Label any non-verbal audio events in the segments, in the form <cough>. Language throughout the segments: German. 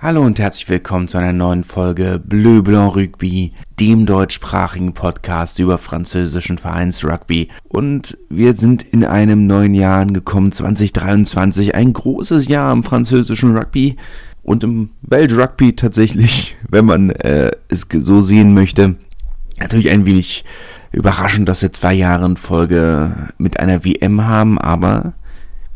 Hallo und herzlich willkommen zu einer neuen Folge Bleu Blanc Rugby, dem deutschsprachigen Podcast über französischen Vereinsrugby. Und wir sind in einem neuen Jahr angekommen, 2023, ein großes Jahr im französischen Rugby und im Weltrugby tatsächlich, <laughs> wenn man äh, es so sehen möchte. Natürlich ein wenig überraschend, dass wir zwei Jahre in Folge mit einer WM haben, aber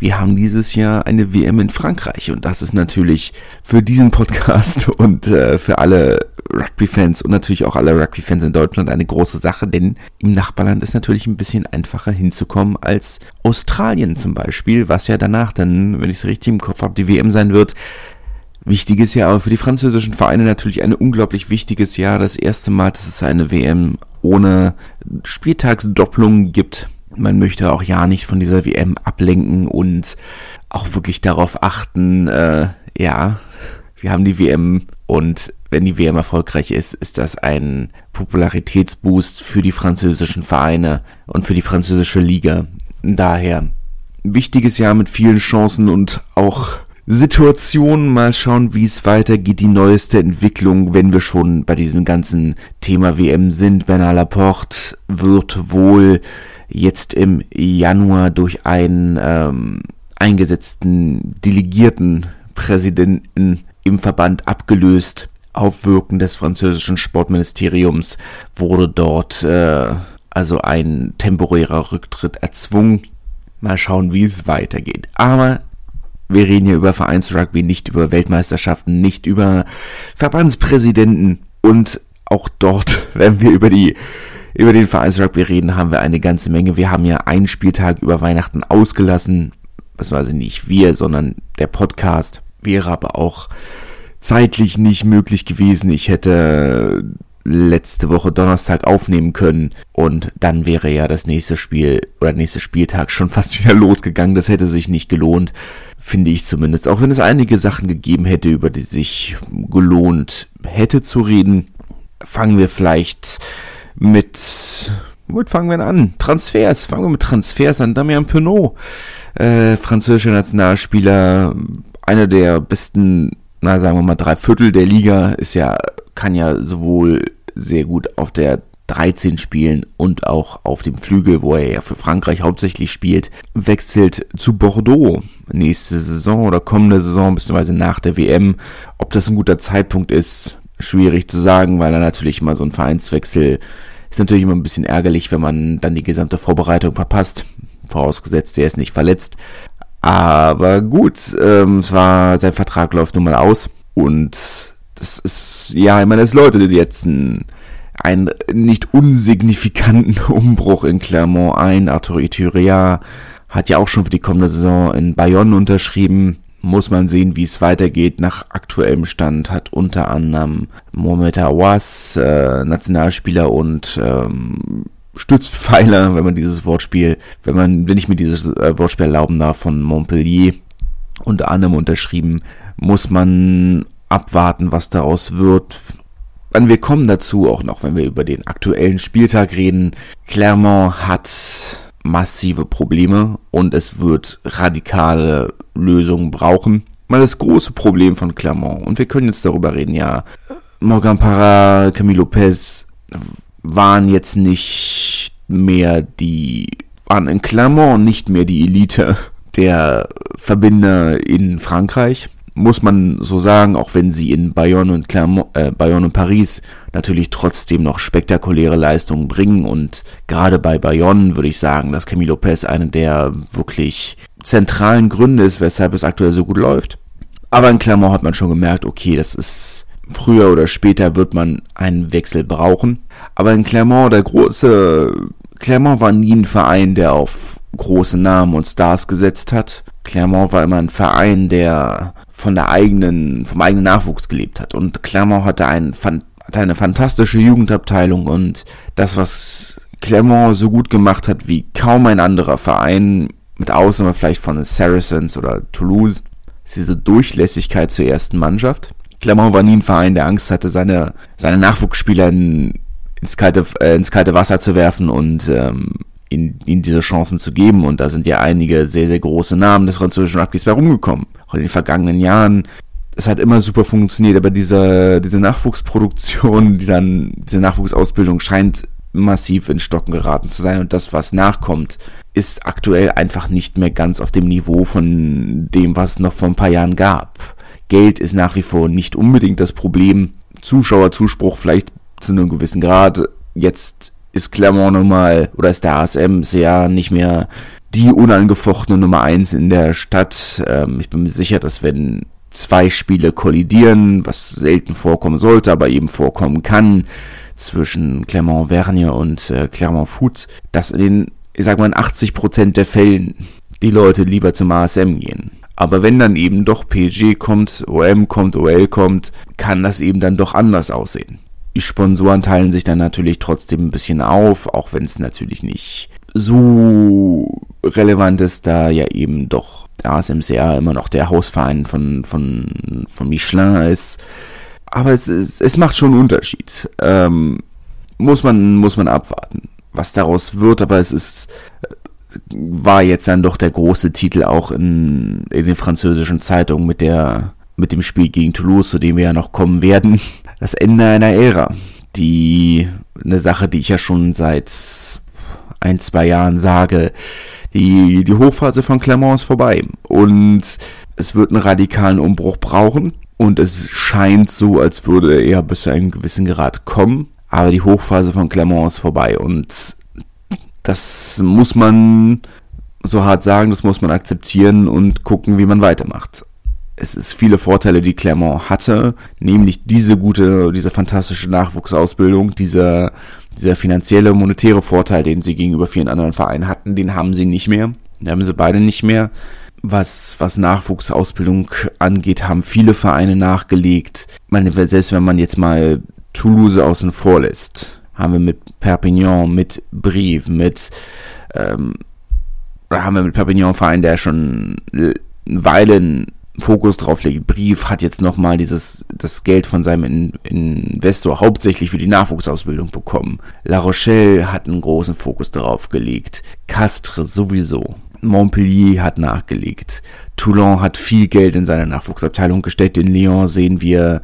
wir haben dieses Jahr eine WM in Frankreich und das ist natürlich für diesen Podcast <laughs> und äh, für alle Rugby-Fans und natürlich auch alle Rugby-Fans in Deutschland eine große Sache, denn im Nachbarland ist natürlich ein bisschen einfacher hinzukommen als Australien zum Beispiel, was ja danach dann, wenn ich es richtig im Kopf habe, die WM sein wird. Wichtiges Jahr, aber für die französischen Vereine natürlich ein unglaublich wichtiges Jahr. Das erste Mal, dass es eine WM ohne Spieltagsdopplung gibt man möchte auch ja nicht von dieser WM ablenken und auch wirklich darauf achten, äh, ja, wir haben die WM und wenn die WM erfolgreich ist, ist das ein Popularitätsboost für die französischen Vereine und für die französische Liga. Daher wichtiges Jahr mit vielen Chancen und auch Situationen. Mal schauen, wie es weitergeht. Die neueste Entwicklung, wenn wir schon bei diesem ganzen Thema WM sind. Bernard Laporte wird wohl jetzt im Januar durch einen ähm, eingesetzten delegierten Präsidenten im Verband abgelöst. Auf Wirken des französischen Sportministeriums wurde dort äh, also ein temporärer Rücktritt erzwungen. Mal schauen, wie es weitergeht. Aber wir reden hier über Vereinsrugby, nicht über Weltmeisterschaften, nicht über Verbandspräsidenten. Und auch dort, <laughs> wenn wir über die über den Vereinsrugby reden, haben wir eine ganze Menge. Wir haben ja einen Spieltag über Weihnachten ausgelassen. Beziehungsweise nicht wir, sondern der Podcast. Wäre aber auch zeitlich nicht möglich gewesen. Ich hätte letzte Woche Donnerstag aufnehmen können und dann wäre ja das nächste Spiel oder nächste Spieltag schon fast wieder <laughs> losgegangen. Das hätte sich nicht gelohnt, finde ich zumindest. Auch wenn es einige Sachen gegeben hätte, über die sich gelohnt hätte zu reden, fangen wir vielleicht mit, womit fangen wir an? Transfers. Fangen wir mit Transfers an. Damian Penaud, äh, französischer Nationalspieler, einer der besten, na sagen wir mal, drei Viertel der Liga, ist ja, kann ja sowohl sehr gut auf der 13 spielen und auch auf dem Flügel, wo er ja für Frankreich hauptsächlich spielt, wechselt zu Bordeaux nächste Saison oder kommende Saison, beziehungsweise nach der WM. Ob das ein guter Zeitpunkt ist, schwierig zu sagen, weil er natürlich mal so ein Vereinswechsel ist natürlich immer ein bisschen ärgerlich, wenn man dann die gesamte Vorbereitung verpasst. Vorausgesetzt, er ist nicht verletzt. Aber gut, ähm, es war, sein Vertrag läuft nun mal aus. Und das ist, ja, ich meine, es läutet jetzt ein, einen nicht unsignifikanten <laughs> Umbruch in Clermont ein. Arthur Ituria hat ja auch schon für die kommende Saison in Bayonne unterschrieben muss man sehen, wie es weitergeht. Nach aktuellem Stand hat unter anderem Mohamed Awas, äh, Nationalspieler und ähm, Stützpfeiler, wenn man dieses Wortspiel, wenn man, wenn ich mir dieses äh, Wortspiel erlauben darf, von Montpellier unter anderem unterschrieben, muss man abwarten, was daraus wird. Dann wir kommen dazu auch noch, wenn wir über den aktuellen Spieltag reden. Clermont hat massive Probleme und es wird radikale Lösungen brauchen. Mal das große Problem von Clermont, und wir können jetzt darüber reden, ja, Morgan Parra, Camilo Lopez waren jetzt nicht mehr die, waren in Clermont nicht mehr die Elite der Verbinder in Frankreich muss man so sagen, auch wenn sie in Bayonne und Clermont, äh, Bayonne und Paris natürlich trotzdem noch spektakuläre Leistungen bringen und gerade bei Bayonne würde ich sagen, dass Camilo Lopez eine der wirklich zentralen Gründe ist, weshalb es aktuell so gut läuft. Aber in Clermont hat man schon gemerkt, okay, das ist früher oder später wird man einen Wechsel brauchen. Aber in Clermont, der große, Clermont war nie ein Verein, der auf große Namen und Stars gesetzt hat. Clermont war immer ein Verein, der von der eigenen, vom eigenen Nachwuchs gelebt hat. Und Clermont hatte, ein, hatte eine fantastische Jugendabteilung und das, was Clermont so gut gemacht hat wie kaum ein anderer Verein, mit Ausnahme vielleicht von Saracens oder Toulouse, ist diese Durchlässigkeit zur ersten Mannschaft. Clermont war nie ein Verein, der Angst hatte, seine, seine Nachwuchsspieler in, ins, kalte, äh, ins kalte Wasser zu werfen und ähm, ihnen, ihnen diese Chancen zu geben. Und da sind ja einige sehr, sehr große Namen des französischen Rugbys bei rumgekommen. Auch in den vergangenen Jahren es hat immer super funktioniert, aber diese, diese Nachwuchsproduktion, dieser, diese Nachwuchsausbildung scheint massiv in Stocken geraten zu sein und das, was nachkommt, ist aktuell einfach nicht mehr ganz auf dem Niveau von dem, was es noch vor ein paar Jahren gab. Geld ist nach wie vor nicht unbedingt das Problem. Zuschauerzuspruch vielleicht zu einem gewissen Grad. Jetzt ist Clermont nun mal, oder ist der ASM sehr nicht mehr die unangefochtene Nummer eins in der Stadt. Ähm, ich bin mir sicher, dass wenn zwei Spiele kollidieren, was selten vorkommen sollte, aber eben vorkommen kann, zwischen Clermont-Vergne und äh, Clermont-Foot, dass in den, ich sag mal, in 80 Prozent der Fällen die Leute lieber zum ASM gehen. Aber wenn dann eben doch PSG kommt, OM kommt, OL kommt, kann das eben dann doch anders aussehen. Die Sponsoren teilen sich dann natürlich trotzdem ein bisschen auf, auch wenn es natürlich nicht so relevant ist, da ja eben doch der ASMCA immer noch der Hausverein von, von, von Michelin ist. Aber es, es, es macht schon einen Unterschied. Ähm, muss man, muss man abwarten, was daraus wird, aber es ist, war jetzt dann doch der große Titel auch in, in den französischen Zeitungen mit der, mit dem Spiel gegen Toulouse, zu dem wir ja noch kommen werden. Das Ende einer Ära. Die, eine Sache, die ich ja schon seit ein, zwei Jahren sage, die, die Hochphase von Clermont ist vorbei. Und es wird einen radikalen Umbruch brauchen. Und es scheint so, als würde er bis zu einem gewissen Grad kommen, aber die Hochphase von Clermont ist vorbei. Und das muss man so hart sagen, das muss man akzeptieren und gucken, wie man weitermacht es ist viele Vorteile, die Clermont hatte, nämlich diese gute, diese fantastische Nachwuchsausbildung, dieser, dieser finanzielle, monetäre Vorteil, den sie gegenüber vielen anderen Vereinen hatten, den haben sie nicht mehr. Den haben sie beide nicht mehr. Was, was Nachwuchsausbildung angeht, haben viele Vereine nachgelegt. Ich meine, selbst wenn man jetzt mal Toulouse außen vor lässt, haben wir mit Perpignan, mit Brive, mit, ähm, haben wir mit Perpignan einen Verein, der schon eine Weile Fokus drauf legt. Brief hat jetzt nochmal dieses, das Geld von seinem In Investor hauptsächlich für die Nachwuchsausbildung bekommen. La Rochelle hat einen großen Fokus darauf gelegt. Castres sowieso. Montpellier hat nachgelegt. Toulon hat viel Geld in seine Nachwuchsabteilung gesteckt. In Lyon sehen wir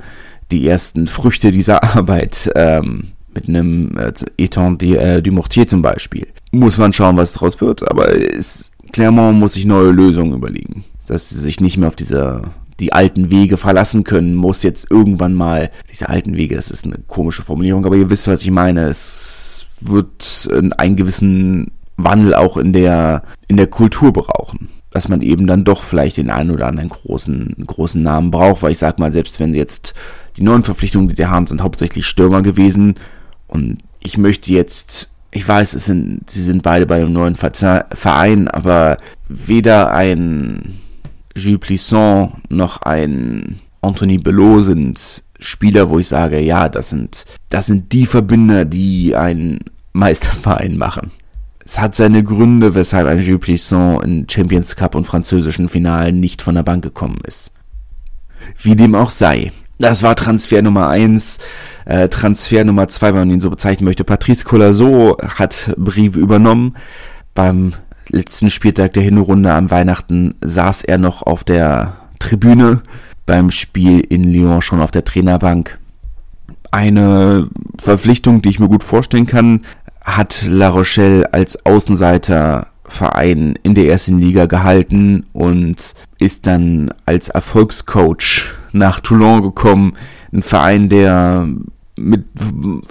die ersten Früchte dieser <laughs> Arbeit. Ähm, mit einem äh, Eton de, äh, du Mortier zum Beispiel. Muss man schauen, was daraus wird, aber es, Clermont muss sich neue Lösungen überlegen dass sie sich nicht mehr auf diese die alten Wege verlassen können, muss jetzt irgendwann mal diese alten Wege, das ist eine komische Formulierung, aber ihr wisst, was ich meine. Es wird einen gewissen Wandel auch in der in der Kultur brauchen, dass man eben dann doch vielleicht den einen oder anderen großen großen Namen braucht, weil ich sag mal, selbst wenn sie jetzt die neuen Verpflichtungen, die sie haben, sind hauptsächlich Stürmer gewesen und ich möchte jetzt ich weiß, es sind, sie sind beide bei einem neuen Verein, aber weder ein Gilles Plisson noch ein Anthony Belot sind Spieler, wo ich sage, ja, das sind, das sind die Verbinder, die einen Meisterverein machen. Es hat seine Gründe, weshalb ein Gilles Plisson in Champions Cup und französischen Finalen nicht von der Bank gekommen ist. Wie dem auch sei. Das war Transfer Nummer eins. Äh, Transfer Nummer zwei, wenn man ihn so bezeichnen möchte. Patrice Colasso hat Brive übernommen. Beim letzten Spieltag der Hinrunde am Weihnachten saß er noch auf der Tribüne, beim Spiel in Lyon schon auf der Trainerbank. Eine Verpflichtung, die ich mir gut vorstellen kann, hat La Rochelle als Außenseiterverein in der ersten Liga gehalten und ist dann als Erfolgscoach nach Toulon gekommen. Ein Verein, der mit,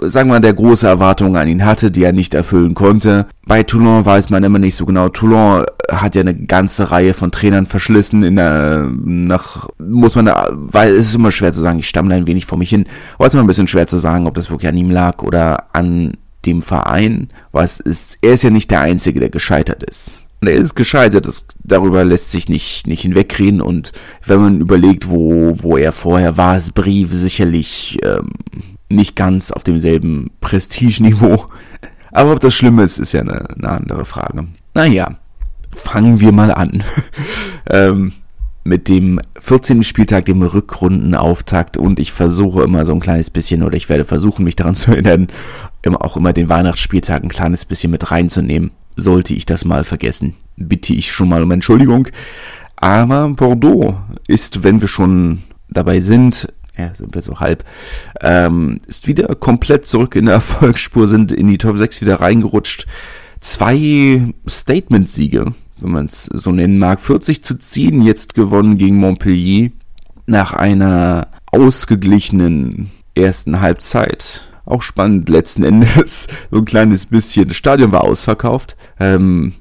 sagen wir mal, der große Erwartungen an ihn hatte, die er nicht erfüllen konnte. Bei Toulon weiß man immer nicht so genau. Toulon hat ja eine ganze Reihe von Trainern verschlissen in der, nach, muss man da, weil es ist immer schwer zu sagen, ich stamme da ein wenig vor mich hin, aber es ist immer ein bisschen schwer zu sagen, ob das wirklich an ihm lag oder an dem Verein, was ist, er ist ja nicht der Einzige, der gescheitert ist. Er ist gescheitert, das, darüber lässt sich nicht, nicht hinwegreden. Und wenn man überlegt, wo, wo er vorher war, ist Brief sicherlich ähm, nicht ganz auf demselben Prestigeniveau. <laughs> Aber ob das schlimm ist, ist ja eine, eine andere Frage. Naja, fangen wir mal an. <laughs> ähm, mit dem 14. Spieltag, dem Rückrundenauftakt und ich versuche immer so ein kleines bisschen oder ich werde versuchen, mich daran <laughs> zu erinnern, immer auch immer den Weihnachtsspieltag ein kleines bisschen mit reinzunehmen. Sollte ich das mal vergessen, bitte ich schon mal um Entschuldigung. Aber Bordeaux ist, wenn wir schon dabei sind, ja, sind wir so halb, ähm, ist wieder komplett zurück in der <laughs> Erfolgsspur, sind in die Top 6 wieder reingerutscht. Zwei Statement-Siege, wenn man es so nennen mag. 40 zu 10 jetzt gewonnen gegen Montpellier nach einer ausgeglichenen ersten Halbzeit. Auch spannend letzten Endes, <laughs> so ein kleines bisschen. Das Stadion war ausverkauft, ähm,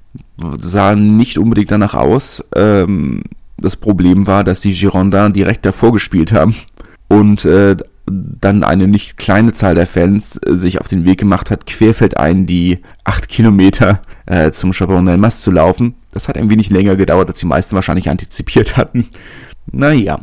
sah nicht unbedingt danach aus. Ähm, das Problem war, dass die Girondins direkt davor gespielt haben und äh, dann eine nicht kleine Zahl der Fans äh, sich auf den Weg gemacht hat, querfeldein die acht Kilometer äh, zum Chabon del Mas zu laufen. Das hat ein wenig länger gedauert, als die meisten wahrscheinlich antizipiert hatten. Naja,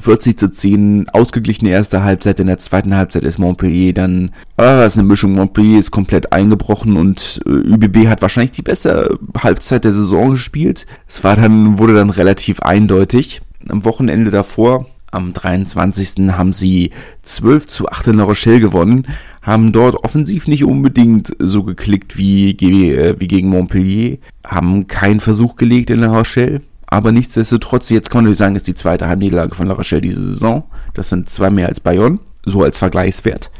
40 zu 10, ausgeglichene erste Halbzeit, in der zweiten Halbzeit ist Montpellier dann, ah, das ist eine Mischung, Montpellier ist komplett eingebrochen und äh, ÜBB hat wahrscheinlich die beste Halbzeit der Saison gespielt. Es war dann, wurde dann relativ eindeutig. Am Wochenende davor, am 23. haben sie 12 zu 8 in La Rochelle gewonnen, haben dort offensiv nicht unbedingt so geklickt wie, äh, wie gegen Montpellier, haben keinen Versuch gelegt in La Rochelle, aber nichtsdestotrotz, jetzt kann man natürlich sagen, ist die zweite Heimniederlage von La Rochelle diese Saison. Das sind zwei mehr als Bayonne, so als Vergleichswert.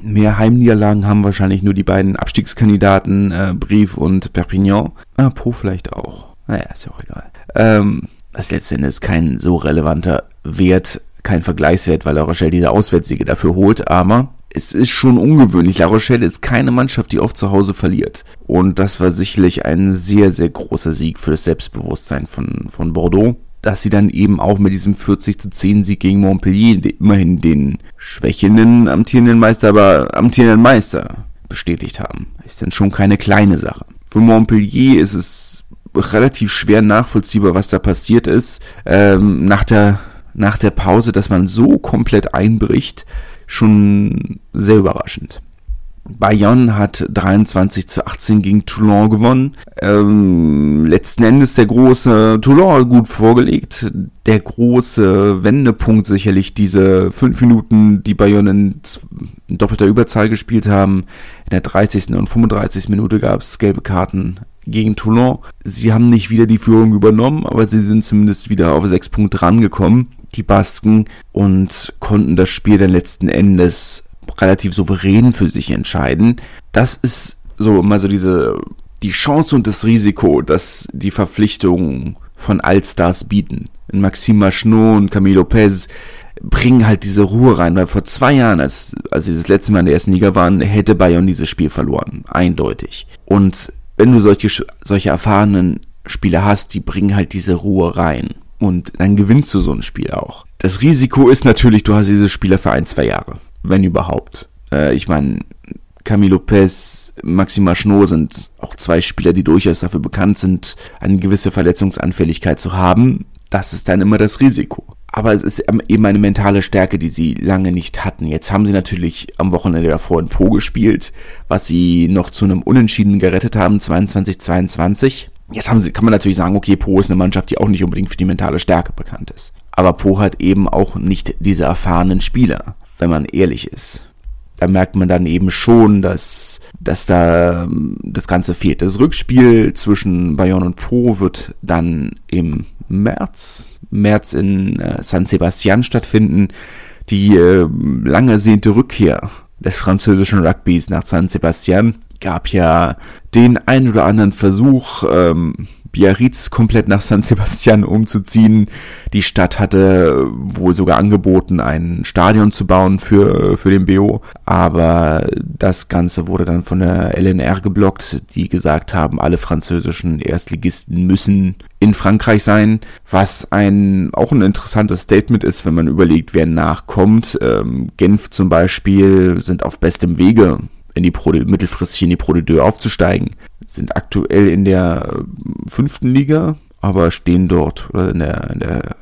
Mehr Heimniederlagen haben wahrscheinlich nur die beiden Abstiegskandidaten äh, Brief und Perpignan. Ah, Po vielleicht auch. Naja, ist ja auch egal. Ähm, das letzte Endes kein so relevanter Wert, kein Vergleichswert, weil La Rochelle diese Auswärtssiege dafür holt, aber es ist schon ungewöhnlich. La Rochelle ist keine Mannschaft, die oft zu Hause verliert. Und das war sicherlich ein sehr, sehr großer Sieg für das Selbstbewusstsein von, von Bordeaux. Dass sie dann eben auch mit diesem 40 zu 10 Sieg gegen Montpellier immerhin den schwächenden amtierenden Meister, aber amtierenden Meister bestätigt haben. Ist dann schon keine kleine Sache. Für Montpellier ist es relativ schwer nachvollziehbar, was da passiert ist. Ähm, nach der, nach der Pause, dass man so komplett einbricht schon sehr überraschend. Bayonne hat 23 zu 18 gegen Toulon gewonnen. Ähm, letzten Endes der große Toulon gut vorgelegt. Der große Wendepunkt sicherlich diese fünf Minuten, die Bayonne in, in doppelter Überzahl gespielt haben. In der 30. und 35. Minute gab es gelbe Karten gegen Toulon. Sie haben nicht wieder die Führung übernommen, aber sie sind zumindest wieder auf sechs Punkte rangekommen die Basken, und konnten das Spiel dann letzten Endes relativ souverän für sich entscheiden. Das ist so immer so diese, die Chance und das Risiko, dass die Verpflichtungen von Allstars bieten. In Maxime Machnot und Camilo Lopez bringen halt diese Ruhe rein, weil vor zwei Jahren, als, als sie das letzte Mal in der ersten Liga waren, hätte Bayern dieses Spiel verloren. Eindeutig. Und wenn du solche, solche erfahrenen Spieler hast, die bringen halt diese Ruhe rein. Und dann gewinnst du so ein Spiel auch. Das Risiko ist natürlich, du hast diese Spieler für ein, zwei Jahre. Wenn überhaupt. Äh, ich meine, Camilo Lopez, Maxima Schnur sind auch zwei Spieler, die durchaus dafür bekannt sind, eine gewisse Verletzungsanfälligkeit zu haben. Das ist dann immer das Risiko. Aber es ist eben eine mentale Stärke, die sie lange nicht hatten. Jetzt haben sie natürlich am Wochenende davor in Po gespielt, was sie noch zu einem Unentschieden gerettet haben, 22-22. Jetzt haben sie, kann man natürlich sagen, okay, Po ist eine Mannschaft, die auch nicht unbedingt für die mentale Stärke bekannt ist. Aber Po hat eben auch nicht diese erfahrenen Spieler, wenn man ehrlich ist. Da merkt man dann eben schon, dass, dass da ähm, das Ganze fehlt. Das Rückspiel zwischen Bayonne und Po wird dann im März, März in äh, San Sebastian stattfinden. Die äh, lang ersehnte Rückkehr des französischen Rugbys nach San Sebastian gab ja den ein oder anderen Versuch, ähm, Biarritz komplett nach San Sebastian umzuziehen. Die Stadt hatte wohl sogar angeboten, ein Stadion zu bauen für, für den BO, aber das Ganze wurde dann von der LNR geblockt, die gesagt haben, alle französischen Erstligisten müssen in Frankreich sein, was ein auch ein interessantes Statement ist, wenn man überlegt, wer nachkommt. Ähm, Genf zum Beispiel sind auf bestem Wege in die Pro, mittelfristig in die Pro de aufzusteigen. Sind aktuell in der äh, fünften Liga, aber stehen dort, oder in der, in der,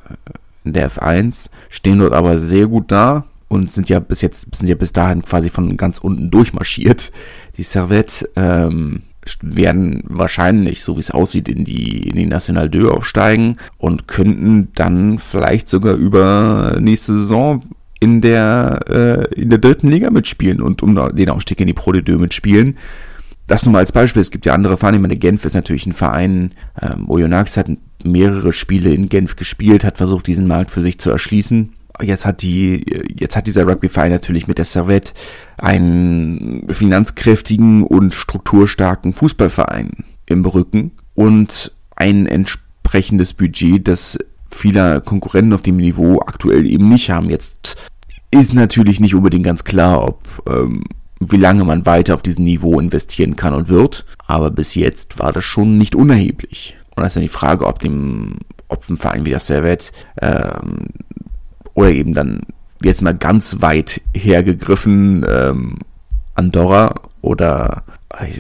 in der F1, stehen dort aber sehr gut da und sind ja bis jetzt, sind ja bis dahin quasi von ganz unten durchmarschiert. Die Servette, ähm, werden wahrscheinlich, so wie es aussieht, in die, in die National 2 aufsteigen und könnten dann vielleicht sogar über nächste Saison in der, äh, in der dritten Liga mitspielen und um den Aufstieg in die Pro de mitspielen. Das nur mal als Beispiel. Es gibt ja andere Vereine. Ich meine, Genf ist natürlich ein Verein. Ähm, Oyonnax hat mehrere Spiele in Genf gespielt, hat versucht, diesen Markt für sich zu erschließen. Jetzt hat die, jetzt hat dieser Rugbyverein natürlich mit der Servette einen finanzkräftigen und strukturstarken Fußballverein im Rücken und ein entsprechendes Budget, das viele Konkurrenten auf dem Niveau aktuell eben nicht haben. Jetzt ist natürlich nicht unbedingt ganz klar, ob ähm, wie lange man weiter auf diesem Niveau investieren kann und wird, aber bis jetzt war das schon nicht unerheblich. Und das ist dann die Frage, ob dem, ob ein Verein wie der Servet ähm, oder eben dann jetzt mal ganz weit hergegriffen ähm, Andorra oder äh,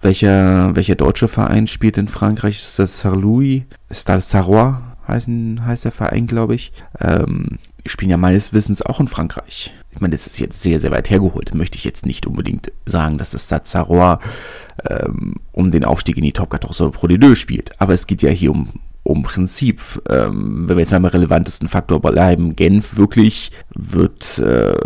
welcher, welcher deutsche Verein spielt in Frankreich? Ist das Sarlouis? Stade Sarrois heißen, heißt der Verein, glaube ich. Ähm, spielen ja meines Wissens auch in Frankreich. Ich meine, das ist jetzt sehr, sehr weit hergeholt. Möchte ich jetzt nicht unbedingt sagen, dass das Sarrois ähm, um den Aufstieg in die Top 14 Pro D2 spielt. Aber es geht ja hier um, um Prinzip. Ähm, wenn wir jetzt mal beim relevantesten Faktor bleiben, Genf wirklich wird, äh,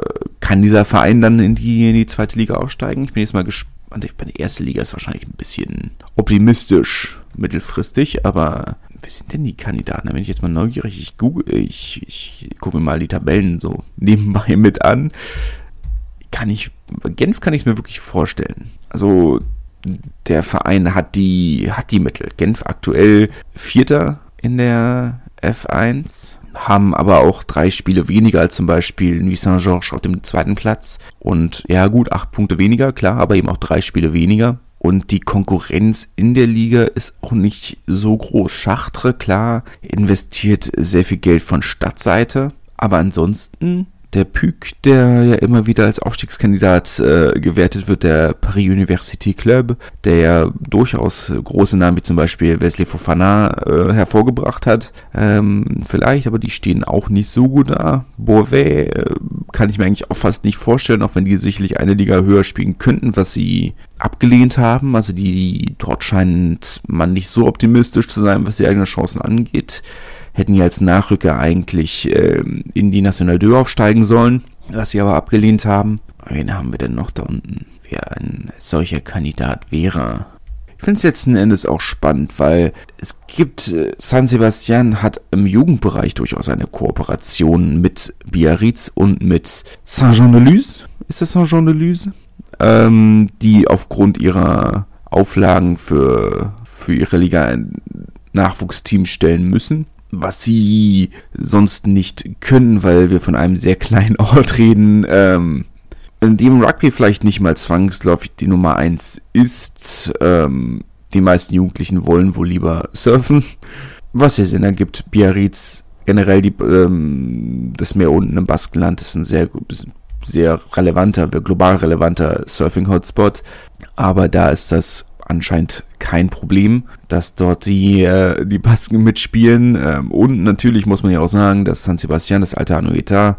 kann dieser Verein dann in die, in die zweite Liga aussteigen? Ich bin jetzt mal gespannt. Bei der ersten Liga ist wahrscheinlich ein bisschen optimistisch mittelfristig, aber wer sind denn die Kandidaten? Da bin ich jetzt mal neugierig. Ich google, ich, ich gucke mir mal die Tabellen so nebenbei mit an. Kann ich, Genf kann ich es mir wirklich vorstellen. Also, der Verein hat die, hat die Mittel. Genf aktuell Vierter in der F1, haben aber auch drei Spiele weniger als zum Beispiel Nuit Saint-Georges auf dem zweiten Platz. Und ja gut, acht Punkte weniger, klar, aber eben auch drei Spiele weniger. Und die Konkurrenz in der Liga ist auch nicht so groß. Schachtre, klar, investiert sehr viel Geld von Stadtseite. Aber ansonsten der Puc, der ja immer wieder als Aufstiegskandidat äh, gewertet wird, der Paris Université Club, der ja durchaus große Namen wie zum Beispiel Wesley Fofana äh, hervorgebracht hat. Ähm, vielleicht, aber die stehen auch nicht so gut da. Beauvais äh, kann ich mir eigentlich auch fast nicht vorstellen, auch wenn die sicherlich eine Liga höher spielen könnten, was sie abgelehnt haben. Also die dort scheint man nicht so optimistisch zu sein, was die eigenen Chancen angeht hätten ja als Nachrücker eigentlich äh, in die National 2 aufsteigen sollen, was sie aber abgelehnt haben. Wen haben wir denn noch da unten? Wer ein solcher Kandidat wäre? Ich finde es letzten Endes auch spannend, weil es gibt, äh, San Sebastian hat im Jugendbereich durchaus eine Kooperation mit Biarritz und mit Saint-Jean-de-Luz. Ist das Saint-Jean-de-Luz? Ähm, die aufgrund ihrer Auflagen für, für ihre Liga ein Nachwuchsteam stellen müssen was sie sonst nicht können, weil wir von einem sehr kleinen <laughs> Ort reden, ähm, in dem Rugby vielleicht nicht mal zwangsläufig die Nummer eins ist. Ähm, die meisten Jugendlichen wollen wohl lieber surfen, was ja Sinn ergibt. Biarritz, generell die, ähm, das Meer unten im Baskenland ist ein sehr, sehr relevanter, global relevanter Surfing-Hotspot. Aber da ist das anscheinend kein Problem, dass dort die, äh, die Basken mitspielen. Ähm, und natürlich muss man ja auch sagen, dass San Sebastian, das alte Anueta,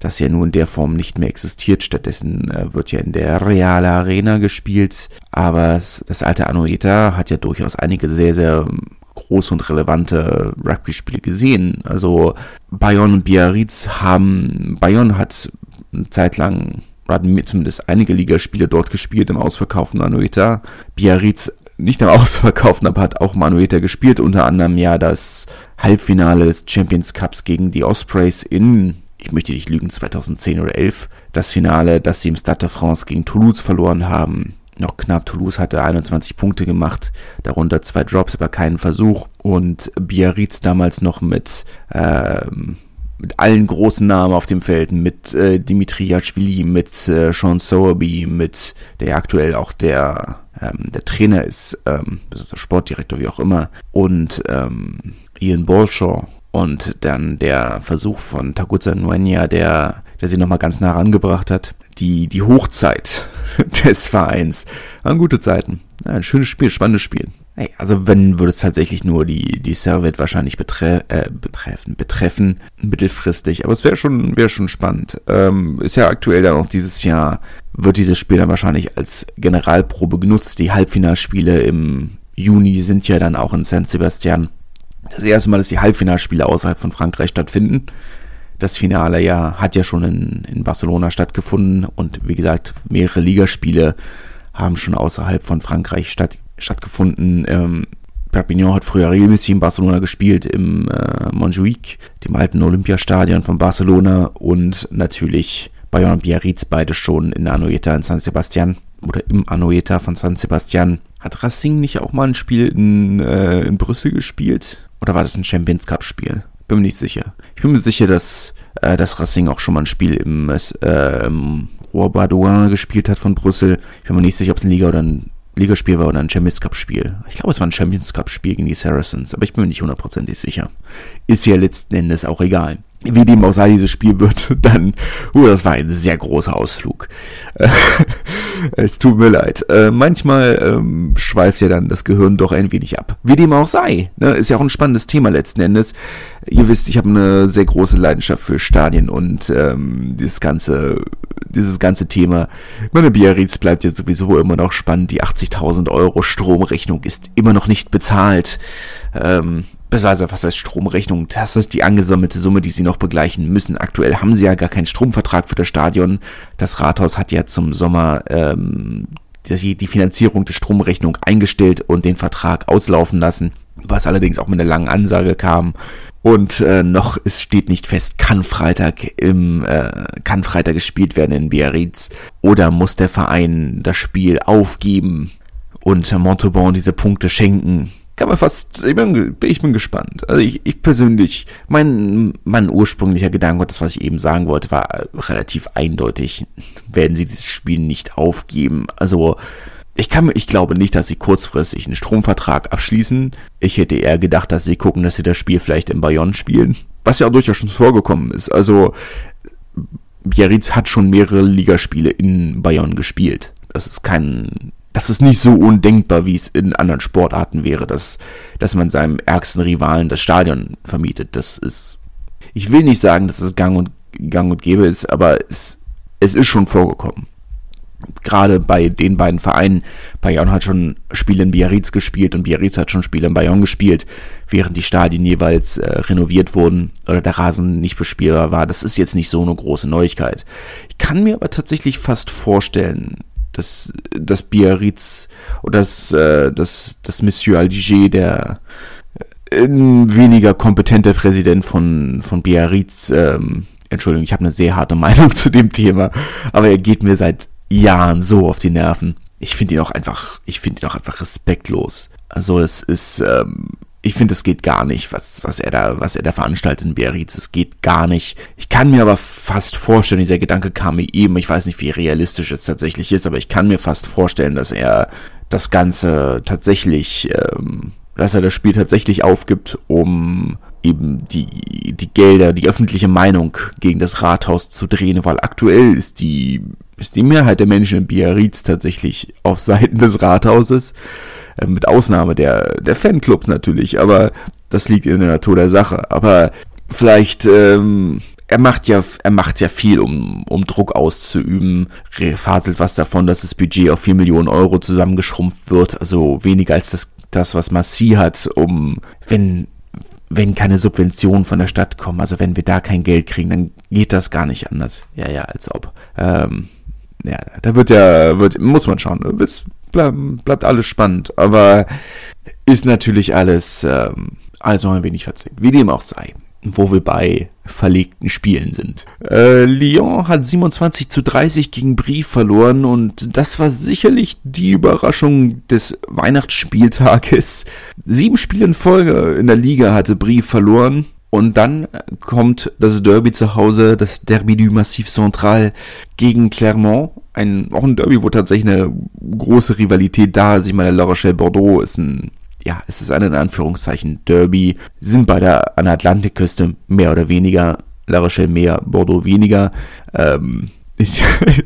das ja nur in der Form nicht mehr existiert. Stattdessen äh, wird ja in der Real Arena gespielt. Aber das, alte Anueta hat ja durchaus einige sehr, sehr große und relevante Rugby-Spiele gesehen. Also Bayonne und Biarritz haben, Bayonne hat eine Zeit lang hatten zumindest einige Ligaspiele dort gespielt im ausverkauften Manueta. Biarritz nicht im <laughs> ausverkauften, aber hat auch Manueta gespielt, unter anderem ja das Halbfinale des Champions Cups gegen die Ospreys in, ich möchte nicht lügen, 2010 oder 11. Das Finale, das sie im Stade de France gegen Toulouse verloren haben. Noch knapp, Toulouse hatte 21 Punkte gemacht, darunter zwei Drops, aber keinen Versuch. Und Biarritz damals noch mit ähm, mit allen großen Namen auf dem Feld, mit äh, Dimitri Yachvili, mit äh, Sean Sowerby, mit der aktuell auch der ähm, der Trainer ist, ähm, der Sportdirektor, wie auch immer, und ähm, Ian Bolshaw und dann der Versuch von Taguza Nuenya, der, der sie nochmal ganz nah rangebracht hat, die, die Hochzeit <laughs> des Vereins. Waren gute Zeiten. Ein schönes Spiel, spannendes Spiel. Hey, also wenn würde es tatsächlich nur die, die Servet wahrscheinlich betre äh, betreffen, betreffen, mittelfristig. Aber es wäre schon, wäre schon spannend. Ähm, ist ja aktuell dann auch dieses Jahr, wird dieses Spiel dann wahrscheinlich als Generalprobe genutzt. Die Halbfinalspiele im Juni sind ja dann auch in San Sebastian. Das erste Mal, dass die Halbfinalspiele außerhalb von Frankreich stattfinden. Das Finale ja hat ja schon in, in Barcelona stattgefunden und wie gesagt, mehrere Ligaspiele haben schon außerhalb von Frankreich statt, stattgefunden. Ähm, Perpignan hat früher regelmäßig in Barcelona gespielt, im äh, Montjuic, dem alten Olympiastadion von Barcelona und natürlich Bayern und Biarritz beide schon in der Anoeta in San Sebastian oder im Anoeta von San Sebastian. Hat Racing nicht auch mal ein Spiel in, äh, in Brüssel gespielt? Oder war das ein Champions Cup Spiel? Bin mir nicht sicher. Ich bin mir sicher, dass, äh, dass Racing auch schon mal ein Spiel im, äh, im Roi Baudouin gespielt hat von Brüssel. Ich bin mir nicht sicher, ob es ein Liga oder ein Ligaspiel war oder ein Champions Cup Spiel. Ich glaube, es war ein Champions Cup Spiel gegen die Saracens, aber ich bin mir nicht hundertprozentig sicher. Ist ja letzten Endes auch egal wie dem auch sei, dieses Spiel wird, <laughs> dann, uh, das war ein sehr großer Ausflug. <laughs> es tut mir leid. Äh, manchmal ähm, schweift ja dann das Gehirn doch ein wenig ab. Wie dem auch sei. Ne? Ist ja auch ein spannendes Thema letzten Endes. Ihr wisst, ich habe eine sehr große Leidenschaft für Stadien und ähm, dieses ganze, dieses ganze Thema. Meine Biarritz bleibt ja sowieso immer noch spannend. Die 80.000 Euro Stromrechnung ist immer noch nicht bezahlt. Ähm, beziehungsweise was heißt Stromrechnung? Das ist die angesammelte Summe, die sie noch begleichen müssen. Aktuell haben sie ja gar keinen Stromvertrag für das Stadion. Das Rathaus hat ja zum Sommer ähm, die, die Finanzierung der Stromrechnung eingestellt und den Vertrag auslaufen lassen, was allerdings auch mit einer langen Ansage kam. Und äh, noch es steht nicht fest, kann Freitag im äh, kann Freitag gespielt werden in Biarritz oder muss der Verein das Spiel aufgeben und Montauban diese Punkte schenken kann man fast, ich bin, ich bin gespannt. Also ich, ich persönlich, mein, mein ursprünglicher Gedanke, das was ich eben sagen wollte, war relativ eindeutig. Werden sie dieses Spiel nicht aufgeben? Also, ich kann, ich glaube nicht, dass sie kurzfristig einen Stromvertrag abschließen. Ich hätte eher gedacht, dass sie gucken, dass sie das Spiel vielleicht in Bayonne spielen. Was ja auch durchaus schon vorgekommen ist. Also, Biarritz hat schon mehrere Ligaspiele in Bayonne gespielt. Das ist kein, das ist nicht so undenkbar, wie es in anderen Sportarten wäre, dass, dass man seinem ärgsten Rivalen das Stadion vermietet. Das ist, ich will nicht sagen, dass es gang und, gang und gäbe ist, aber es, es ist schon vorgekommen. Gerade bei den beiden Vereinen, Bayern hat schon Spiele in Biarritz gespielt und Biarritz hat schon Spiele in Bayonne gespielt, während die Stadien jeweils äh, renoviert wurden oder der Rasen nicht bespielbar war. Das ist jetzt nicht so eine große Neuigkeit. Ich kann mir aber tatsächlich fast vorstellen, dass das Biarritz oder das, äh, das, das Monsieur Aldiger, der äh, weniger kompetente Präsident von, von Biarritz, ähm, Entschuldigung, ich habe eine sehr harte <laughs> Meinung zu dem Thema, aber er geht mir seit Jahren so auf die Nerven. Ich finde ihn auch einfach, ich finde ihn auch einfach respektlos. Also es ist, ähm, ich finde, es geht gar nicht, was, was er da, was er da veranstaltet in Biarritz. Es geht gar nicht. Ich kann mir aber fast vorstellen, dieser Gedanke kam mir eben, ich weiß nicht, wie realistisch es tatsächlich ist, aber ich kann mir fast vorstellen, dass er das Ganze tatsächlich, ähm, dass er das Spiel tatsächlich aufgibt, um eben die, die Gelder, die öffentliche Meinung gegen das Rathaus zu drehen, weil aktuell ist die, ist die Mehrheit der Menschen in Biarritz tatsächlich auf Seiten des Rathauses. Äh, mit Ausnahme der, der Fanclubs natürlich, aber das liegt in der Natur der Sache. Aber vielleicht, ähm, er macht ja, er macht ja viel, um, um Druck auszuüben, faselt was davon, dass das Budget auf 4 Millionen Euro zusammengeschrumpft wird, also weniger als das, das was Massi hat, um, wenn, wenn keine Subventionen von der Stadt kommen, also wenn wir da kein Geld kriegen, dann geht das gar nicht anders. Ja, ja, als ob. Ähm, ja, da wird ja, wird, muss man schauen. Bis, bleib, bleibt alles spannend, aber ist natürlich alles, ähm, also ein wenig verzickt. Wie dem auch sei, wo wir bei verlegten Spielen sind. Äh, Lyon hat 27 zu 30 gegen Brief verloren und das war sicherlich die Überraschung des Weihnachtsspieltages. Sieben Spiele in Folge in der Liga hatte Brief verloren. Und dann kommt das Derby zu Hause, das Derby du Massif Central gegen Clermont ein, auch ein Derby, wo tatsächlich eine große Rivalität da ist. Ich meine, La Rochelle Bordeaux ist ein, ja, es ist ein in Anführungszeichen Derby. Sind beide an der Atlantikküste mehr oder weniger. La Rochelle mehr, Bordeaux weniger. Ähm, <laughs> ist,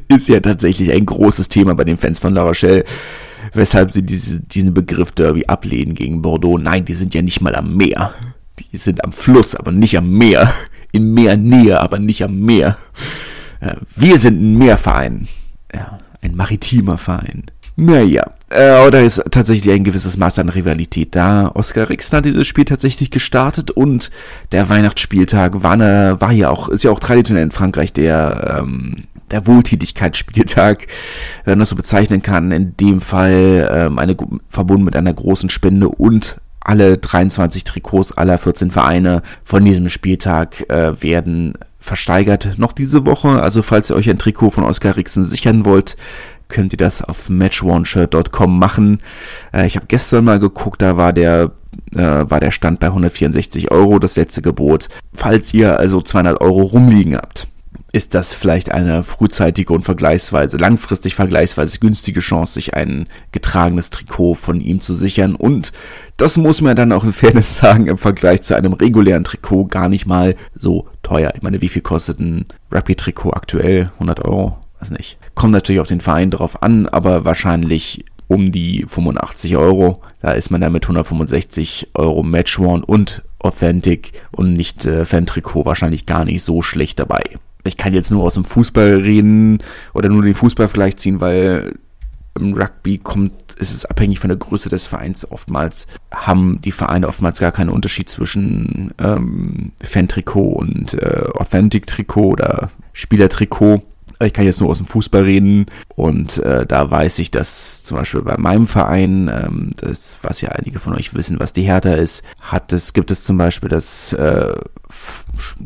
ist ja tatsächlich ein großes Thema bei den Fans von La Rochelle weshalb sie diese, diesen Begriff Derby ablehnen gegen Bordeaux. Nein, die sind ja nicht mal am Meer. Die sind am Fluss, aber nicht am Meer. In Meernähe, aber nicht am Meer. Äh, wir sind ein Meerverein ja, ein maritimer Verein. Naja, äh, da ist tatsächlich ein gewisses Maß an Rivalität da. Oskar Rixen hat dieses Spiel tatsächlich gestartet und der Weihnachtsspieltag war, eine, war ja auch, ist ja auch traditionell in Frankreich der, ähm, der Wohltätigkeitsspieltag, wenn man das so bezeichnen kann. In dem Fall ähm, eine, verbunden mit einer großen Spende und alle 23 Trikots aller 14 Vereine von diesem Spieltag äh, werden versteigert noch diese Woche. Also falls ihr euch ein Trikot von Oskar Rixen sichern wollt, könnt ihr das auf matchOneShirt.com machen. Äh, ich habe gestern mal geguckt, da war der äh, war der Stand bei 164 Euro, das letzte Gebot. Falls ihr also 200 Euro rumliegen habt, ist das vielleicht eine frühzeitige und vergleichsweise, langfristig vergleichsweise günstige Chance, sich ein getragenes Trikot von ihm zu sichern. Und das muss man dann auch in Fairness sagen, im Vergleich zu einem regulären Trikot gar nicht mal so teuer. Ich meine, wie viel kostet ein Rapid-Trikot aktuell? 100 Euro? Weiß nicht. Kommt natürlich auf den Verein drauf an, aber wahrscheinlich um die 85 Euro. Da ist man dann mit 165 Euro Match One und Authentic und nicht äh, Fan-Trikot wahrscheinlich gar nicht so schlecht dabei ich kann jetzt nur aus dem Fußball reden oder nur den Fußball vielleicht ziehen, weil im Rugby kommt, ist es abhängig von der Größe des Vereins. Oftmals haben die Vereine oftmals gar keinen Unterschied zwischen ähm, Fan-Trikot und äh, Authentic-Trikot oder Spielertrikot. Ich kann jetzt nur aus dem Fußball reden und äh, da weiß ich, dass zum Beispiel bei meinem Verein, ähm, das was ja einige von euch wissen, was die Hertha ist, hat es gibt es zum Beispiel das äh,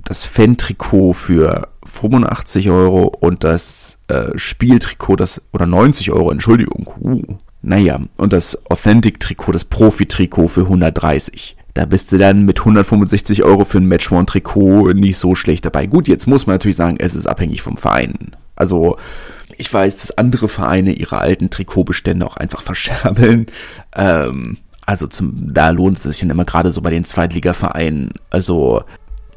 das Fan-Trikot für 85 Euro und das äh, Spieltrikot, das, oder 90 Euro, Entschuldigung. Uh, naja, und das Authentic-Trikot, das Profi-Trikot für 130. Da bist du dann mit 165 Euro für ein Match One Trikot nicht so schlecht dabei. Gut, jetzt muss man natürlich sagen, es ist abhängig vom Verein. Also, ich weiß, dass andere Vereine ihre alten Trikotbestände auch einfach <laughs> verscherbeln. Ähm, also zum, da lohnt es sich dann immer gerade so bei den Zweitligavereinen. Also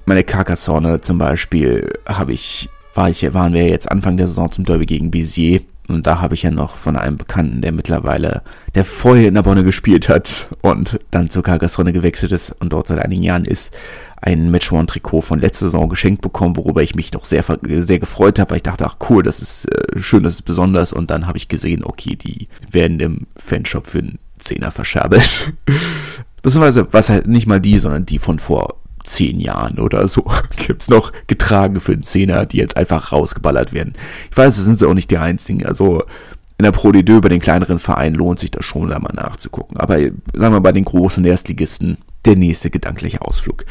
meine Carcassonne zum Beispiel habe ich, war ich, waren wir jetzt Anfang der Saison zum Derby gegen Bizier. Und da habe ich ja noch von einem Bekannten, der mittlerweile, der vorher in der Bonne gespielt hat und dann zur Carcassonne gewechselt ist und dort seit einigen Jahren ist, ein Match One Trikot von letzter Saison geschenkt bekommen, worüber ich mich doch sehr, sehr gefreut habe, weil ich dachte, ach cool, das ist äh, schön, das ist besonders. Und dann habe ich gesehen, okay, die werden im Fanshop für einen Zehner verscherbelt. <laughs> Beziehungsweise, was halt nicht mal die, sondern die von vor zehn Jahren oder so <laughs> gibt's noch getragen für einen Zehner, die jetzt einfach rausgeballert werden. Ich weiß, das sind sie auch nicht die einzigen. Also in der Pro D2 bei den kleineren Vereinen lohnt sich das schon, da mal nachzugucken. Aber sagen wir bei den großen Erstligisten der nächste gedankliche Ausflug.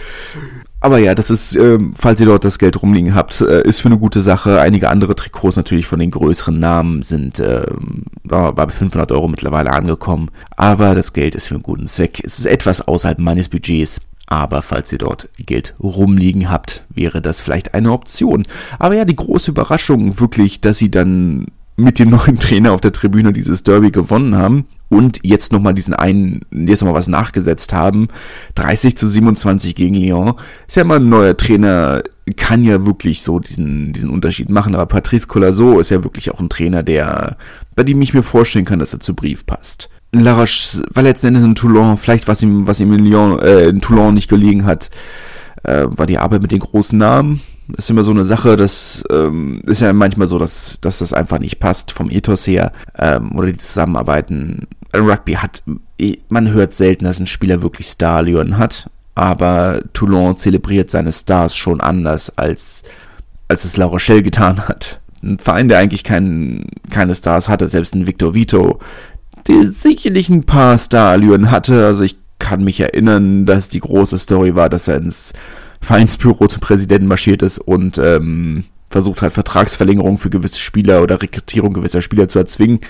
Aber ja, das ist, ähm, falls ihr dort das Geld rumliegen habt, äh, ist für eine gute Sache. Einige andere Trikots natürlich von den größeren Namen sind ähm, bei 500 Euro mittlerweile angekommen. Aber das Geld ist für einen guten Zweck. Es ist etwas außerhalb meines Budgets. Aber falls ihr dort Geld rumliegen habt, wäre das vielleicht eine Option. Aber ja, die große Überraschung wirklich, dass sie dann mit dem neuen <laughs> Trainer auf der Tribüne dieses Derby gewonnen haben und jetzt nochmal diesen einen, jetzt nochmal was nachgesetzt haben. 30 zu 27 gegen Lyon. Ist ja immer ein neuer Trainer, kann ja wirklich so diesen, diesen Unterschied machen. Aber Patrice Colasso ist ja wirklich auch ein Trainer, der, bei dem ich mir vorstellen kann, dass er zu Brief passt. Larache war letzten Endes in Toulon, vielleicht was ihm, was ihm in Lyon, äh, in Toulon nicht gelegen hat, äh, war die Arbeit mit den großen Namen. Das ist immer so eine Sache, das ähm, ist ja manchmal so, dass, dass das einfach nicht passt vom Ethos her ähm, oder die Zusammenarbeiten. Rugby hat, man hört selten, dass ein Spieler wirklich Starallüren hat, aber Toulon zelebriert seine Stars schon anders, als, als es La Rochelle getan hat. Ein Verein, der eigentlich kein, keine Stars hatte, selbst ein Victor Vito, der sicherlich ein paar Starallüren hatte. Also ich kann mich erinnern, dass die große Story war, dass er ins Vereinsbüro zum Präsidenten marschiert ist und ähm, versucht hat, Vertragsverlängerung für gewisse Spieler oder Rekrutierung gewisser Spieler zu erzwingen.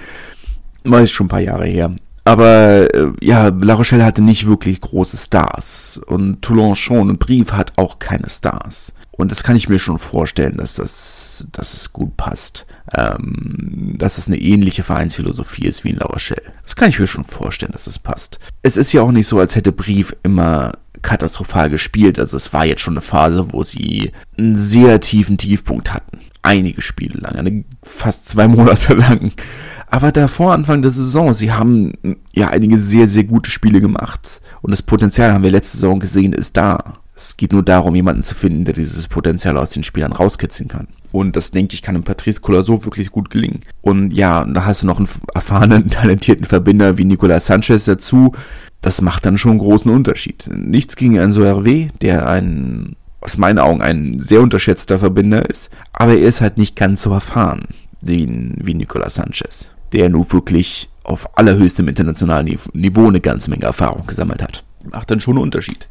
War jetzt schon ein paar Jahre her. Aber äh, ja, La Rochelle hatte nicht wirklich große Stars. Und Toulon schon. Und Brief hat auch keine Stars. Und das kann ich mir schon vorstellen, dass das, dass es gut passt. Ähm, dass es eine ähnliche Vereinsphilosophie ist wie in La Rochelle. Das kann ich mir schon vorstellen, dass es passt. Es ist ja auch nicht so, als hätte Brief immer katastrophal gespielt. Also es war jetzt schon eine Phase, wo sie einen sehr tiefen Tiefpunkt hatten. Einige Spiele lang, eine, fast zwei Monate <laughs> lang. Aber davor, Anfang der Saison, sie haben ja einige sehr, sehr gute Spiele gemacht. Und das Potenzial haben wir letzte Saison gesehen, ist da. Es geht nur darum, jemanden zu finden, der dieses Potenzial aus den Spielern rauskitzeln kann. Und das, denke ich, kann dem Patrice Colasso wirklich gut gelingen. Und ja, da hast du noch einen erfahrenen, <laughs> talentierten Verbinder wie Nicolas Sanchez dazu. Das macht dann schon einen großen Unterschied. Nichts gegen Enzo Hervé, der ein, aus meinen Augen ein sehr unterschätzter Verbinder ist. Aber er ist halt nicht ganz so erfahren wie, wie Nicolas Sanchez, der nun wirklich auf allerhöchstem internationalen Niveau eine ganze Menge Erfahrung gesammelt hat. Macht dann schon einen Unterschied.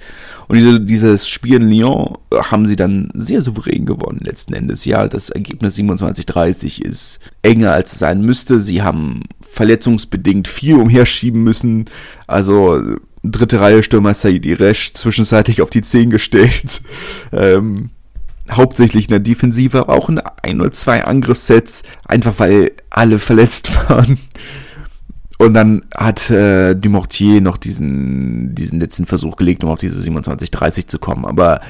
Und diese, dieses Spiel in Lyon haben sie dann sehr souverän gewonnen letzten Endes. Ja, das Ergebnis 27-30 ist enger als es sein müsste. Sie haben verletzungsbedingt viel umherschieben müssen. Also dritte Reihe Stürmer Saidi Resch zwischenzeitlich auf die 10 gestellt. <laughs> Ähm, hauptsächlich in der Defensive, aber auch in ein oder zwei Angriffssets, einfach weil alle verletzt <laughs> waren. Und dann hat äh, Dumortier noch diesen, diesen letzten Versuch gelegt, um auf diese 27-30 zu kommen. Aber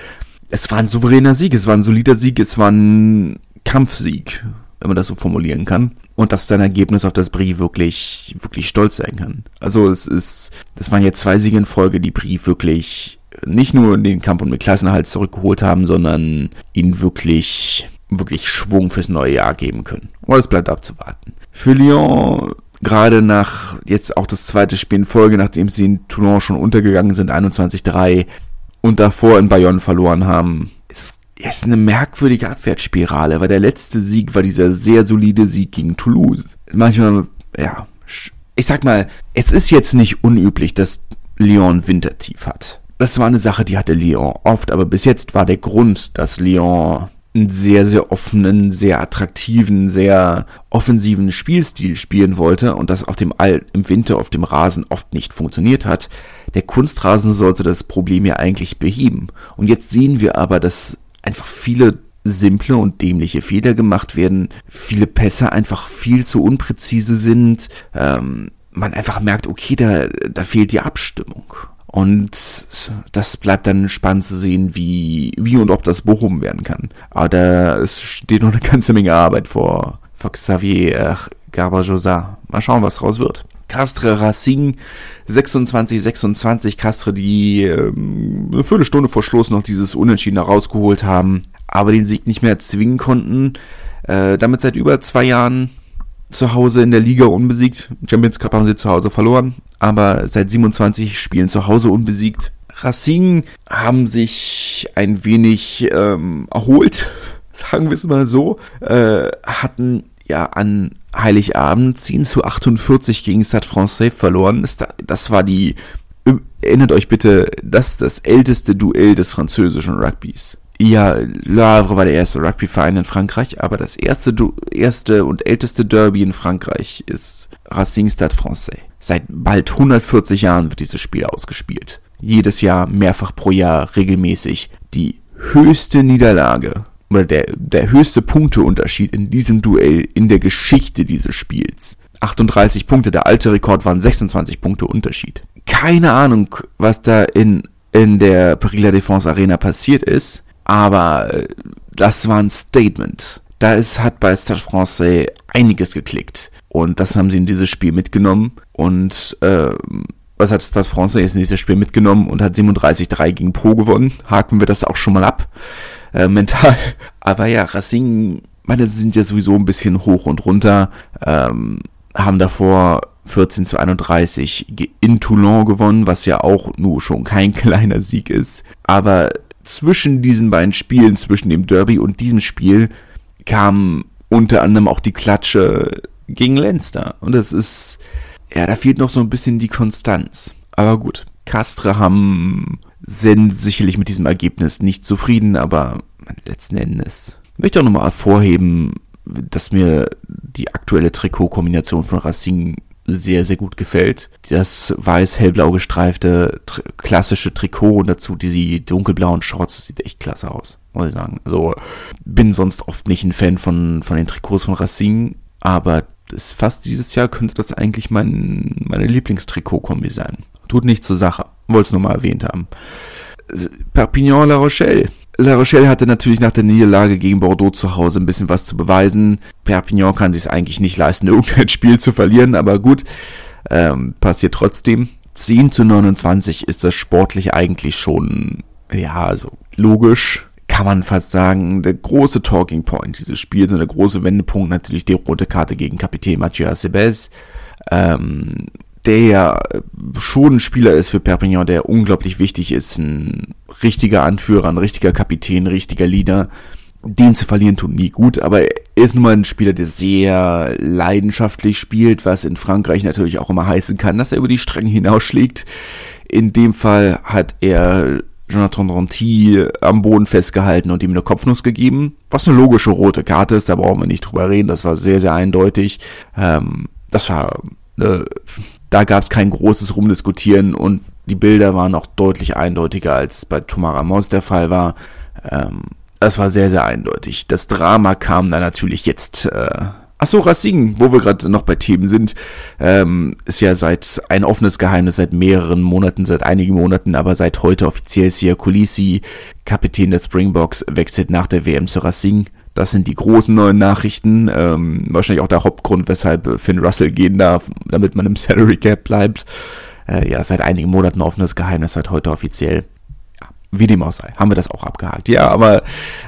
es war ein souveräner Sieg, es war ein solider Sieg, es war ein Kampfsieg, wenn man das so formulieren kann. Und dass dein Ergebnis auf das Brie wirklich, wirklich stolz sein kann. Also es ist, das waren jetzt zwei Siege in Folge, die Brie wirklich nicht nur den Kampf um den Klassenhalt zurückgeholt haben, sondern ihnen wirklich, wirklich Schwung fürs neue Jahr geben können. Aber es bleibt abzuwarten. Für Lyon gerade nach jetzt auch das zweite Spiel in Folge, nachdem sie in Toulon schon untergegangen sind, 21-3 und davor in Bayonne verloren haben, ist, ist eine merkwürdige Abwärtsspirale, weil der letzte Sieg war dieser sehr solide Sieg gegen Toulouse. Manchmal, ja, ich sag mal, es ist jetzt nicht unüblich, dass Lyon Wintertief hat. Das war eine Sache, die hatte Lyon oft, aber bis jetzt war der Grund, dass Lyon einen sehr, sehr offenen, sehr attraktiven, sehr offensiven Spielstil spielen wollte und das auf dem All im Winter auf dem Rasen oft nicht funktioniert hat. Der Kunstrasen sollte das Problem ja eigentlich beheben. Und jetzt sehen wir aber, dass einfach viele simple und dämliche Fehler gemacht werden, viele Pässe einfach viel zu unpräzise sind, ähm, man einfach merkt, okay, da, da fehlt die Abstimmung. Und das bleibt dann spannend zu sehen, wie, wie und ob das Bochum werden kann. Aber da es steht noch eine ganze Menge Arbeit vor, vor Xavier Garbajosa. Mal schauen, was raus wird. Castre Racing 26-26. Castre, die ähm, eine Viertelstunde vor Schluss noch dieses Unentschieden rausgeholt haben, aber den Sieg nicht mehr erzwingen konnten. Äh, damit seit über zwei Jahren zu Hause in der Liga unbesiegt. Champions Cup haben sie zu Hause verloren, aber seit 27 Spielen zu Hause unbesiegt. Racing haben sich ein wenig ähm, erholt, <laughs> sagen wir es mal so, äh, hatten ja an Heiligabend 10 zu 48 gegen Stade Francais verloren. Das, war die, erinnert euch bitte, das ist das älteste Duell des französischen Rugbys. Ja, Le Havre war der erste Rugbyverein in Frankreich, aber das erste, erste und älteste Derby in Frankreich ist Racing Stade Francais. Seit bald 140 Jahren wird dieses Spiel ausgespielt. Jedes Jahr, mehrfach pro Jahr, regelmäßig. Die höchste Niederlage oder der, der höchste Punkteunterschied in diesem Duell in der Geschichte dieses Spiels. 38 Punkte, der alte Rekord waren 26 Punkte Unterschied. Keine Ahnung, was da in, in der Paris La Défense Arena passiert ist aber äh, das war ein Statement. Da ist, hat bei Stade Francais einiges geklickt. Und das haben sie in dieses Spiel mitgenommen. Und äh, was hat Stade Francais in dieses Spiel mitgenommen und hat 37-3 gegen Pro gewonnen. Haken wir das auch schon mal ab. Äh, <laughs> mental. Aber ja, Racing, meine, sind ja sowieso ein bisschen hoch und runter. Ähm, haben davor 14 zu 31 in Toulon gewonnen, was ja auch nur schon kein <laughs> kleiner Sieg ist. Aber zwischen diesen beiden Spielen, zwischen dem Derby und diesem Spiel, kam unter anderem auch die Klatsche gegen Leinster. Und das ist, ja, da fehlt noch so ein bisschen die Konstanz. Aber gut, Castre haben, sind sicherlich mit diesem Ergebnis nicht zufrieden, aber letzten Endes möchte auch nochmal hervorheben, dass mir die aktuelle Trikotkombination von Racing sehr, sehr gut gefällt. Das weiß-hellblau gestreifte tr klassische Trikot und dazu die dunkelblauen Shorts, das sieht echt klasse aus, muss ich sagen. Also bin sonst oft nicht ein Fan von, von den Trikots von Racing, aber das fast dieses Jahr könnte das eigentlich mein, meine Lieblingstrikot-Kombi sein. Tut nicht zur Sache. Wollte es nur mal erwähnt haben. Perpignan La Rochelle. La Rochelle hatte natürlich nach der Niederlage gegen Bordeaux zu Hause ein bisschen was zu beweisen. Perpignan kann sich es eigentlich nicht leisten, <laughs> irgendein Spiel zu verlieren, aber gut, ähm, passiert trotzdem. 10 zu 29 ist das sportlich eigentlich schon, ja, also logisch, kann man fast sagen, der große Talking Point dieses Spiels und der große Wendepunkt natürlich die rote Karte gegen Kapitän Mathieu Acebes. Ähm, der ja schon ein Spieler ist für Perpignan, der unglaublich wichtig ist, ein richtiger Anführer, ein richtiger Kapitän, ein richtiger Leader. Den zu verlieren tut nie gut, aber er ist nun mal ein Spieler, der sehr leidenschaftlich spielt, was in Frankreich natürlich auch immer heißen kann, dass er über die Stränge hinausschlägt. In dem Fall hat er Jonathan Dronty am Boden festgehalten und ihm eine Kopfnuss gegeben, was eine logische rote Karte ist, da brauchen wir nicht drüber reden, das war sehr, sehr eindeutig. Ähm, das war, äh, da gab es kein großes Rumdiskutieren und die Bilder waren auch deutlich eindeutiger, als es bei Thomas Ramos der Fall war. Ähm, das war sehr, sehr eindeutig. Das Drama kam dann natürlich jetzt äh, Achso, Racing, wo wir gerade noch bei Themen sind, ähm, ist ja seit ein offenes Geheimnis seit mehreren Monaten, seit einigen Monaten, aber seit heute offiziell ist hier Kulisi, Kapitän der Springboks, wechselt nach der WM zu Racing. Das sind die großen neuen Nachrichten. Ähm, wahrscheinlich auch der Hauptgrund, weshalb Finn Russell gehen darf, damit man im Salary Cap bleibt. Äh, ja, seit einigen Monaten offenes Geheimnis, seit heute offiziell. Wie dem auch sei, haben wir das auch abgehakt. Ja, aber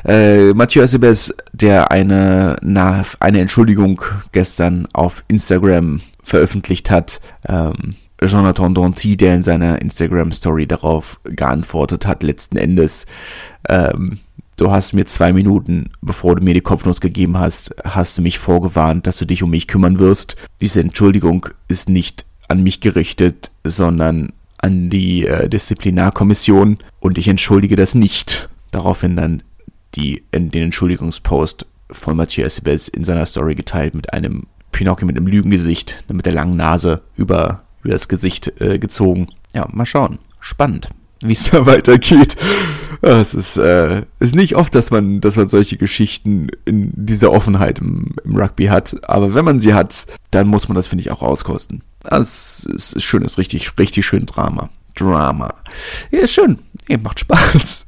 äh, Mathieu Acebes, der eine, na, eine Entschuldigung gestern auf Instagram veröffentlicht hat, ähm, Jonathan Danty, der in seiner Instagram-Story darauf geantwortet hat, letzten Endes, ähm, du hast mir zwei Minuten, bevor du mir die Kopfnuss gegeben hast, hast du mich vorgewarnt, dass du dich um mich kümmern wirst. Diese Entschuldigung ist nicht an mich gerichtet, sondern an die äh, Disziplinarkommission und ich entschuldige das nicht. Daraufhin dann die, in den Entschuldigungspost von Mathieu Essebes in seiner Story geteilt mit einem Pinocchio mit einem Lügengesicht, mit der langen Nase über, über das Gesicht äh, gezogen. Ja, mal schauen. Spannend, wie es <laughs> da weitergeht. Es ist, äh, ist nicht oft, dass man, dass man solche Geschichten in dieser Offenheit im, im Rugby hat. Aber wenn man sie hat, dann muss man das, finde ich, auch auskosten. Das ist, ist schön, ist richtig, richtig schön Drama. Drama. Ja, ist schön. Ja, macht Spaß.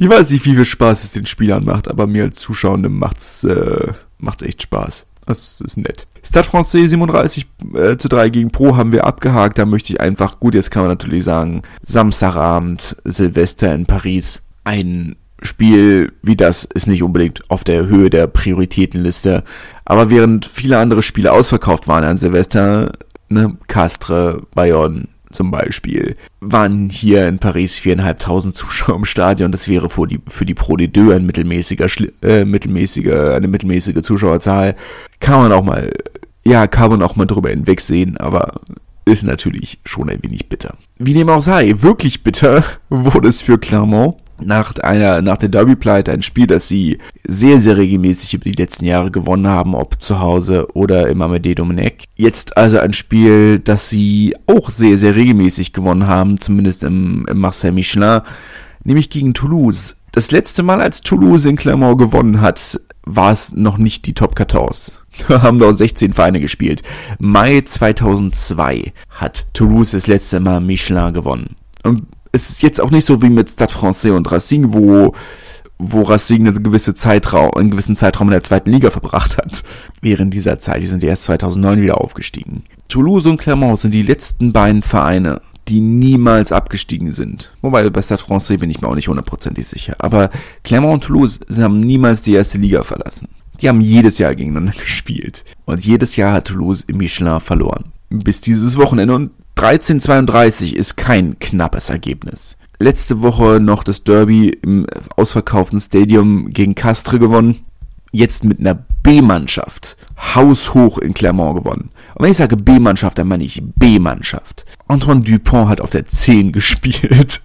Ich weiß nicht, wie viel Spaß es den Spielern macht, aber mir als Zuschauendem macht's, äh, macht's echt Spaß. Das ist nett. Stade Francais 37 äh, zu 3 gegen Pro haben wir abgehakt. Da möchte ich einfach, gut, jetzt kann man natürlich sagen, Samstagabend, Silvester in Paris. Ein Spiel wie das ist nicht unbedingt auf der Höhe der Prioritätenliste. Aber während viele andere Spiele ausverkauft waren an Silvester, ne, Castre, Bayonne zum Beispiel, waren hier in Paris viereinhalbtausend Zuschauer im Stadion. Das wäre für die, für die Pro de Deux ein mittelmäßiger, äh, mittelmäßige, eine mittelmäßige Zuschauerzahl. Kann man auch mal, ja, kann man auch mal drüber hinwegsehen, aber ist natürlich schon ein wenig bitter. Wie dem auch sei, wirklich bitter <laughs> wurde es für Clermont nach einer, nach der Derby-Pleite ein Spiel, das sie sehr, sehr regelmäßig über die letzten Jahre gewonnen haben, ob zu Hause oder im Amédée Domenech. Jetzt also ein Spiel, das sie auch sehr, sehr regelmäßig gewonnen haben, zumindest im, im Marcel Michelin, nämlich gegen Toulouse. Das letzte Mal, als Toulouse in Clermont gewonnen hat, war es noch nicht die Top 14. <laughs> Da haben noch 16 Vereine gespielt. Mai 2002 hat Toulouse das letzte Mal Michelin gewonnen. Und es ist jetzt auch nicht so wie mit Stade Francais und Racing, wo, wo Racing eine gewisse Zeitraum, einen gewissen Zeitraum in der zweiten Liga verbracht hat. Während dieser Zeit, die sind erst 2009 wieder aufgestiegen. Toulouse und Clermont sind die letzten beiden Vereine, die niemals abgestiegen sind. Wobei bei Stade Francais bin ich mir auch nicht hundertprozentig sicher. Aber Clermont und Toulouse haben niemals die erste Liga verlassen. Die haben jedes Jahr gegeneinander <laughs> gespielt. Und jedes Jahr hat Toulouse im Michelin verloren. Bis dieses Wochenende. Und 13:32 ist kein knappes Ergebnis. Letzte Woche noch das Derby im ausverkauften Stadium gegen Castre gewonnen. Jetzt mit einer B-Mannschaft haushoch in Clermont gewonnen. Und wenn ich sage B-Mannschaft, dann meine ich B-Mannschaft. Antoine Dupont hat auf der 10 <laughs> gespielt.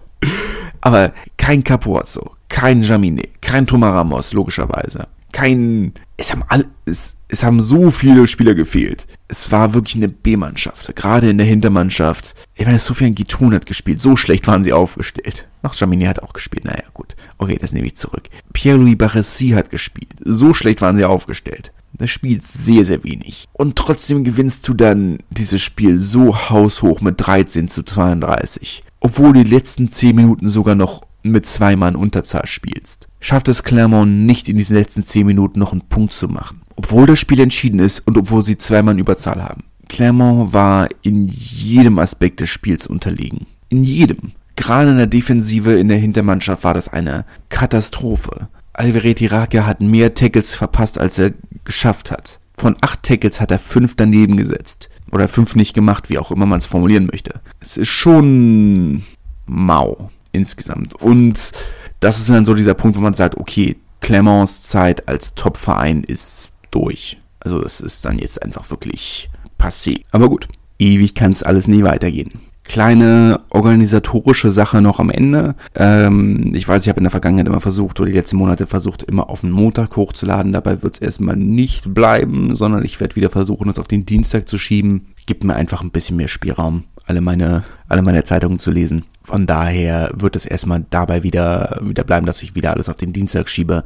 Aber kein Capuazzo, kein Jaminet, kein Thomas Ramos, logischerweise. Kein, es haben alle, es, es haben so viele Spieler gefehlt. Es war wirklich eine B-Mannschaft, gerade in der Hintermannschaft. Ich meine, Sofian Gitun hat gespielt, so schlecht waren sie aufgestellt. Noch Jaminet hat auch gespielt, naja, gut. Okay, das nehme ich zurück. Pierre-Louis Barresi hat gespielt, so schlecht waren sie aufgestellt. Das spielt sehr, sehr wenig. Und trotzdem gewinnst du dann dieses Spiel so haushoch mit 13 zu 32. Obwohl die letzten 10 Minuten sogar noch mit zwei Mann Unterzahl spielst. Schafft es Clermont nicht in diesen letzten 10 Minuten noch einen Punkt zu machen. Obwohl das Spiel entschieden ist und obwohl sie zwei Mann Überzahl haben. Clermont war in jedem Aspekt des Spiels unterlegen. In jedem. Gerade in der Defensive in der Hintermannschaft war das eine Katastrophe. Alvereti Rake hat mehr Tackles verpasst, als er geschafft hat. Von acht Tackles hat er fünf daneben gesetzt. Oder fünf nicht gemacht, wie auch immer man es formulieren möchte. Es ist schon mau insgesamt. Und das ist dann so dieser Punkt, wo man sagt, okay, Clemens Zeit als Top-Verein ist durch. Also das ist dann jetzt einfach wirklich passé. Aber gut, ewig kann es alles nie weitergehen. Kleine organisatorische Sache noch am Ende. Ähm, ich weiß, ich habe in der Vergangenheit immer versucht, oder die letzten Monate versucht, immer auf den Montag hochzuladen. Dabei wird es erstmal nicht bleiben, sondern ich werde wieder versuchen, das auf den Dienstag zu schieben. Gibt mir einfach ein bisschen mehr Spielraum, alle meine, alle meine Zeitungen zu lesen. Von daher wird es erstmal dabei wieder, wieder bleiben, dass ich wieder alles auf den Dienstag schiebe.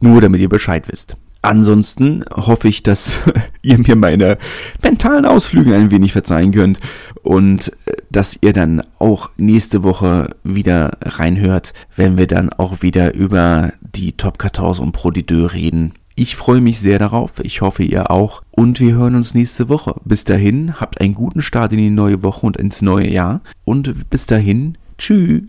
Nur damit ihr Bescheid wisst. Ansonsten hoffe ich, dass <laughs> ihr mir meine mentalen Ausflüge ein wenig verzeihen könnt und äh, dass ihr dann auch nächste Woche wieder reinhört, wenn wir dann auch wieder über die Top 14 und Pro de Deux reden. Ich freue mich sehr darauf. Ich hoffe, ihr auch. Und wir hören uns nächste Woche. Bis dahin, habt einen guten Start in die neue Woche und ins neue Jahr. Und bis dahin, tschüss.